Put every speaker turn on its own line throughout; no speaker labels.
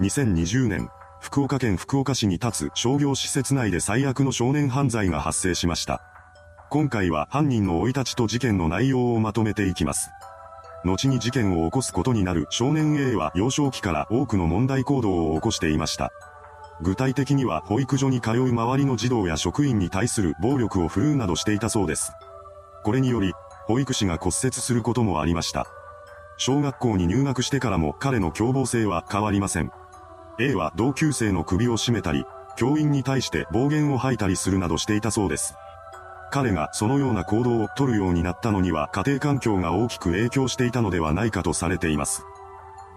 2020年、福岡県福岡市に立つ商業施設内で最悪の少年犯罪が発生しました。今回は犯人の生い立ちと事件の内容をまとめていきます。後に事件を起こすことになる少年 A は幼少期から多くの問題行動を起こしていました。具体的には保育所に通う周りの児童や職員に対する暴力を振るうなどしていたそうです。これにより、保育士が骨折することもありました。小学校に入学してからも彼の凶暴性は変わりません。A は同級生の首を絞めたり、教員に対して暴言を吐いたりするなどしていたそうです。彼がそのような行動をとるようになったのには家庭環境が大きく影響していたのではないかとされています。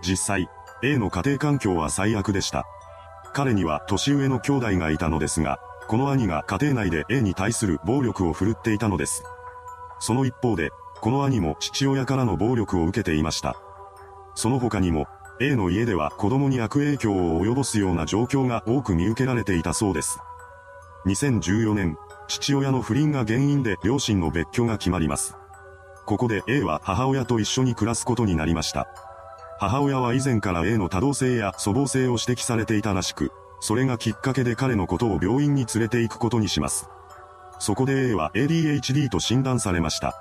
実際、A の家庭環境は最悪でした。彼には年上の兄弟がいたのですが、この兄が家庭内で A に対する暴力を振るっていたのです。その一方で、この兄も父親からの暴力を受けていました。その他にも、A の家では子供に悪影響を及ぼすような状況が多く見受けられていたそうです。2014年、父親の不倫が原因で両親の別居が決まります。ここで A は母親と一緒に暮らすことになりました。母親は以前から A の多動性や粗暴性を指摘されていたらしく、それがきっかけで彼のことを病院に連れて行くことにします。そこで A は ADHD と診断されました。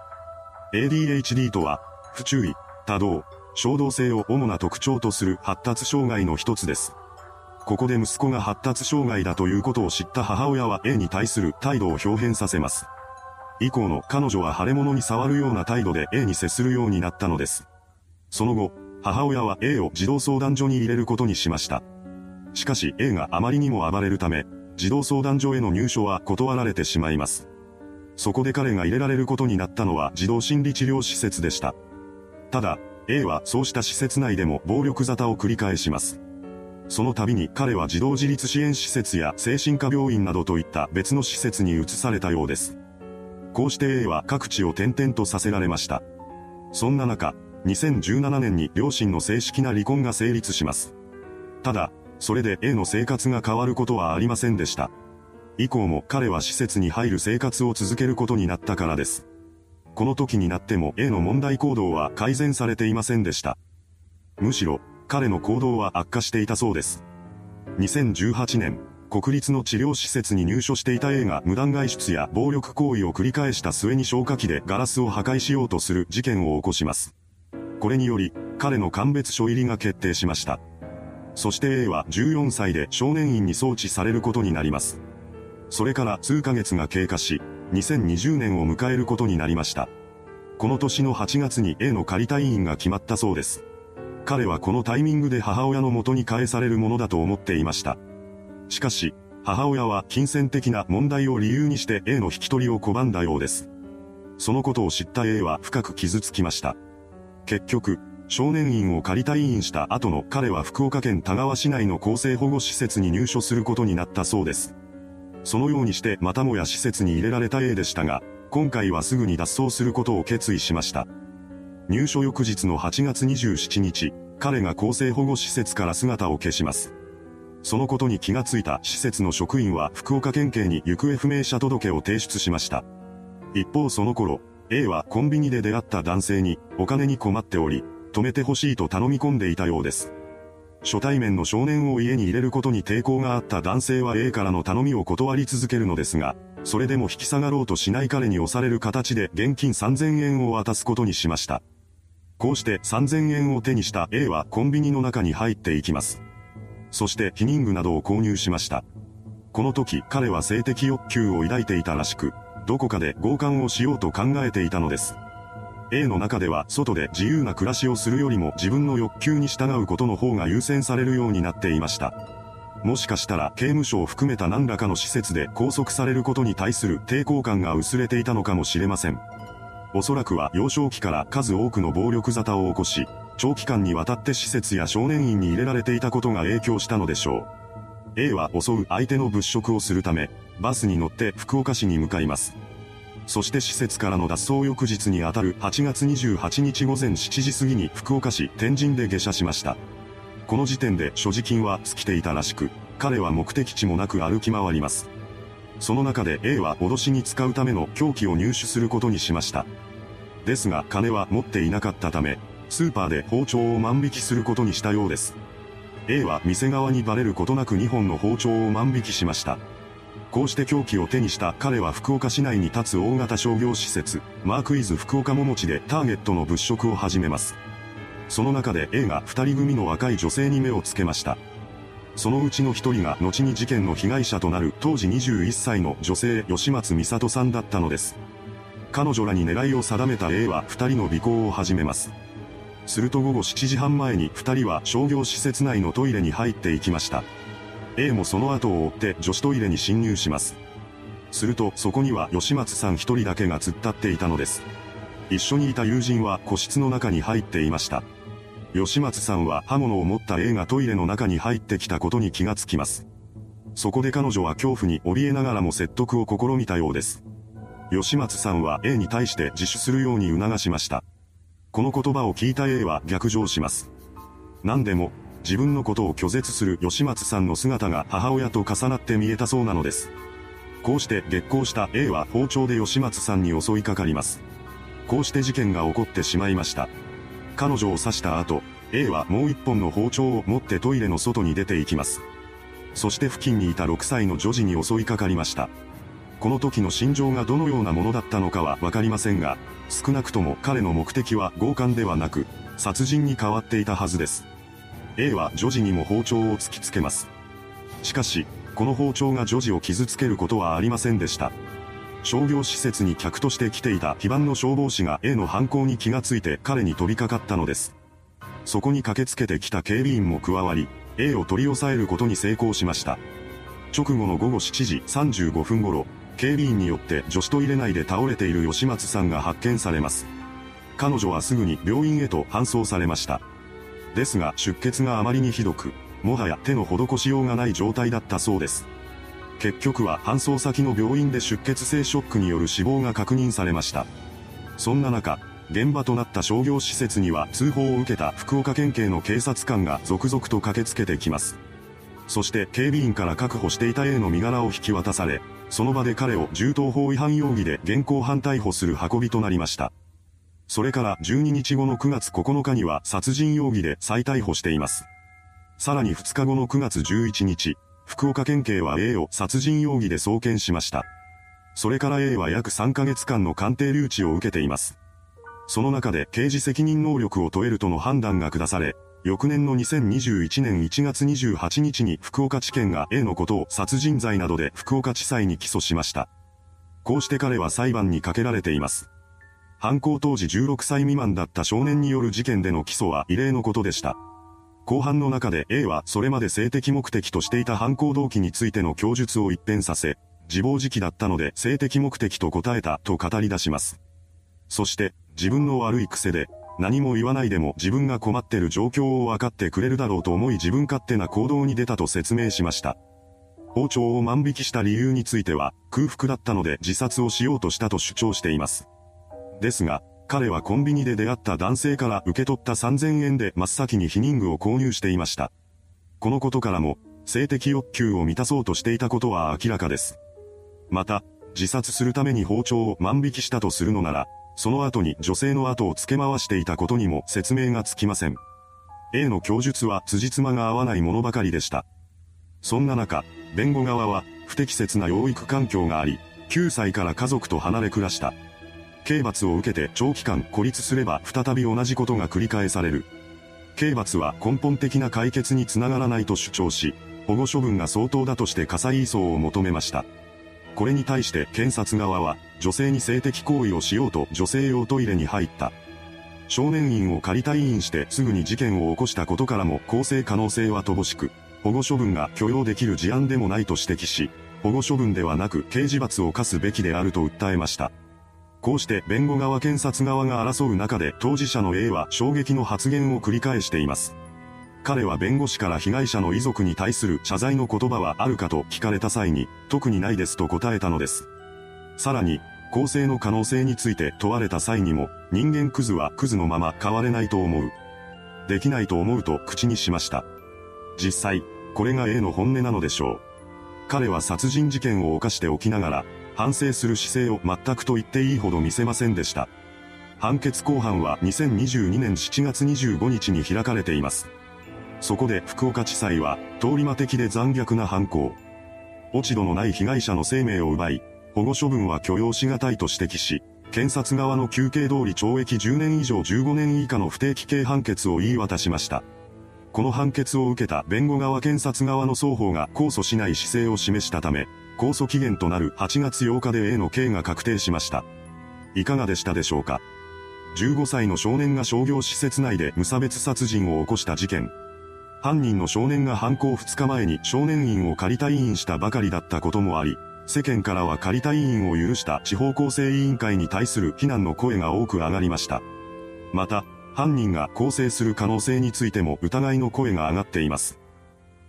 ADHD とは、不注意、多動、衝動性を主な特徴とする発達障害の一つです。ここで息子が発達障害だということを知った母親は A に対する態度を表変させます。以降の彼女は腫れ物に触るような態度で A に接するようになったのです。その後、母親は A を児童相談所に入れることにしました。しかし A があまりにも暴れるため、児童相談所への入所は断られてしまいます。そこで彼が入れられることになったのは児童心理治療施設でした。ただ、A はそうした施設内でも暴力沙汰を繰り返します。その度に彼は児童自立支援施設や精神科病院などといった別の施設に移されたようです。こうして A は各地を転々とさせられました。そんな中、2017年に両親の正式な離婚が成立します。ただ、それで A の生活が変わることはありませんでした。以降も彼は施設に入る生活を続けることになったからです。この時になっても A の問題行動は改善されていませんでした。むしろ、彼の行動は悪化していたそうです。2018年、国立の治療施設に入所していた A が無断外出や暴力行為を繰り返した末に消火器でガラスを破壊しようとする事件を起こします。これにより、彼の鑑別所入りが決定しました。そして A は14歳で少年院に送致されることになります。それから数ヶ月が経過し、2020年を迎えることになりました。この年の8月に A の仮退院が決まったそうです。彼はこのタイミングで母親の元に返されるものだと思っていました。しかし、母親は金銭的な問題を理由にして A の引き取りを拒んだようです。そのことを知った A は深く傷つきました。結局、少年院を仮退院した後の彼は福岡県田川市内の厚生保護施設に入所することになったそうです。そのようにしてまたもや施設に入れられた A でしたが、今回はすぐに脱走することを決意しました。入所翌日の8月27日、彼が厚生保護施設から姿を消します。そのことに気がついた施設の職員は福岡県警に行方不明者届を提出しました。一方その頃、A はコンビニで出会った男性にお金に困っており、止めてほしいと頼み込んでいたようです。初対面の少年を家に入れることに抵抗があった男性は A からの頼みを断り続けるのですが、それでも引き下がろうとしない彼に押される形で現金3000円を渡すことにしました。こうして3000円を手にした A はコンビニの中に入っていきます。そして避妊具などを購入しました。この時彼は性的欲求を抱いていたらしく、どこかで強姦をしようと考えていたのです。A の中では外で自由な暮らしをするよりも自分の欲求に従うことの方が優先されるようになっていました。もしかしたら刑務所を含めた何らかの施設で拘束されることに対する抵抗感が薄れていたのかもしれません。おそらくは幼少期から数多くの暴力沙汰を起こし、長期間にわたって施設や少年院に入れられていたことが影響したのでしょう。A は襲う相手の物色をするため、バスに乗って福岡市に向かいます。そして施設からの脱走翌日にあたる8月28日午前7時過ぎに福岡市天神で下車しました。この時点で所持金は尽きていたらしく、彼は目的地もなく歩き回ります。その中で A は脅しに使うための凶器を入手することにしました。ですが金は持っていなかったため、スーパーで包丁を万引きすることにしたようです。A は店側にバレることなく2本の包丁を万引きしました。こうして凶器を手にした彼は福岡市内に立つ大型商業施設、マークイズ福岡ももちでターゲットの物色を始めます。その中で A が二人組の若い女性に目をつけました。そのうちの一人が後に事件の被害者となる当時21歳の女性吉松美里さんだったのです。彼女らに狙いを定めた A は二人の尾行を始めます。すると午後7時半前に二人は商業施設内のトイレに入っていきました。A もその後を追って女子トイレに侵入します。するとそこには吉松さん一人だけが突っ立っていたのです。一緒にいた友人は個室の中に入っていました。吉松さんは刃物を持った A がトイレの中に入ってきたことに気がつきます。そこで彼女は恐怖に怯えながらも説得を試みたようです。吉松さんは A に対して自首するように促しました。この言葉を聞いた A は逆上します。何でも、自分のことを拒絶する吉松さんの姿が母親と重なって見えたそうなのです。こうして激高した A は包丁で吉松さんに襲いかかります。こうして事件が起こってしまいました。彼女を刺した後、A はもう一本の包丁を持ってトイレの外に出て行きます。そして付近にいた6歳の女児に襲いかかりました。この時の心情がどのようなものだったのかはわかりませんが、少なくとも彼の目的は強姦ではなく、殺人に変わっていたはずです。A は女児にも包丁を突きつけます。しかし、この包丁が女児を傷つけることはありませんでした。商業施設に客として来ていた非番の消防士が A の犯行に気がついて彼に飛びかかったのです。そこに駆けつけてきた警備員も加わり、A を取り押さえることに成功しました。直後の午後7時35分頃、警備員によって女子トイレ内で倒れている吉松さんが発見されます。彼女はすぐに病院へと搬送されました。ですが出血があまりにひどく、もはや手の施しようがない状態だったそうです。結局は搬送先の病院で出血性ショックによる死亡が確認されました。そんな中、現場となった商業施設には通報を受けた福岡県警の警察官が続々と駆けつけてきます。そして警備員から確保していた A の身柄を引き渡され、その場で彼を銃刀法違反容疑で現行犯逮捕する運びとなりました。それから12日後の9月9日には殺人容疑で再逮捕しています。さらに2日後の9月11日、福岡県警は A を殺人容疑で送検しました。それから A は約3ヶ月間の鑑定留置を受けています。その中で刑事責任能力を問えるとの判断が下され、翌年の2021年1月28日に福岡地検が A のことを殺人罪などで福岡地裁に起訴しました。こうして彼は裁判にかけられています。犯行当時16歳未満だった少年による事件での起訴は異例のことでした。後半の中で A はそれまで性的目的としていた犯行動機についての供述を一変させ、自暴自棄だったので性的目的と答えたと語り出します。そして、自分の悪い癖で、何も言わないでも自分が困ってる状況を分かってくれるだろうと思い自分勝手な行動に出たと説明しました。包丁を万引きした理由については、空腹だったので自殺をしようとしたと主張しています。ですが、彼はコンビニで出会った男性から受け取った3000円で真っ先に避妊具を購入していました。このことからも、性的欲求を満たそうとしていたことは明らかです。また、自殺するために包丁を万引きしたとするのなら、その後に女性の後を付け回していたことにも説明がつきません。A の供述は辻褄が合わないものばかりでした。そんな中、弁護側は、不適切な養育環境があり、9歳から家族と離れ暮らした。刑罰を受けて長期間孤立すれば再び同じことが繰り返される。刑罰は根本的な解決につながらないと主張し、保護処分が相当だとして火災移送を求めました。これに対して検察側は、女性に性的行為をしようと女性用トイレに入った。少年院を仮退院してすぐに事件を起こしたことからも公正可能性は乏しく、保護処分が許容できる事案でもないと指摘し、保護処分ではなく刑事罰を課すべきであると訴えました。こうして弁護側検察側が争う中で当事者の A は衝撃の発言を繰り返しています。彼は弁護士から被害者の遺族に対する謝罪の言葉はあるかと聞かれた際に、特にないですと答えたのです。さらに、公正の可能性について問われた際にも、人間クズはクズのまま変われないと思う。できないと思うと口にしました。実際、これが A の本音なのでしょう。彼は殺人事件を犯しておきながら、反省する姿勢を全くと言っていいほど見せませんでした。判決公判は2022年7月25日に開かれています。そこで福岡地裁は、通り魔的で残虐な犯行。落ち度のない被害者の生命を奪い、保護処分は許容し難いと指摘し、検察側の求刑通り懲役10年以上15年以下の不定期刑判決を言い渡しました。この判決を受けた弁護側検察側の双方が控訴しない姿勢を示したため、控訴期限となる8月8日で A の刑が確定しました。いかがでしたでしょうか ?15 歳の少年が商業施設内で無差別殺人を起こした事件。犯人の少年が犯行2日前に少年院を仮退院したばかりだったこともあり、世間からは仮退院を許した地方構成委員会に対する非難の声が多く上がりました。また、犯人が構成する可能性についても疑いの声が上がっています。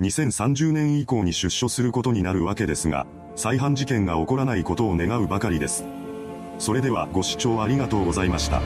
2030年以降に出所することになるわけですが、再犯事件が起こらないことを願うばかりです。それではご視聴ありがとうございました。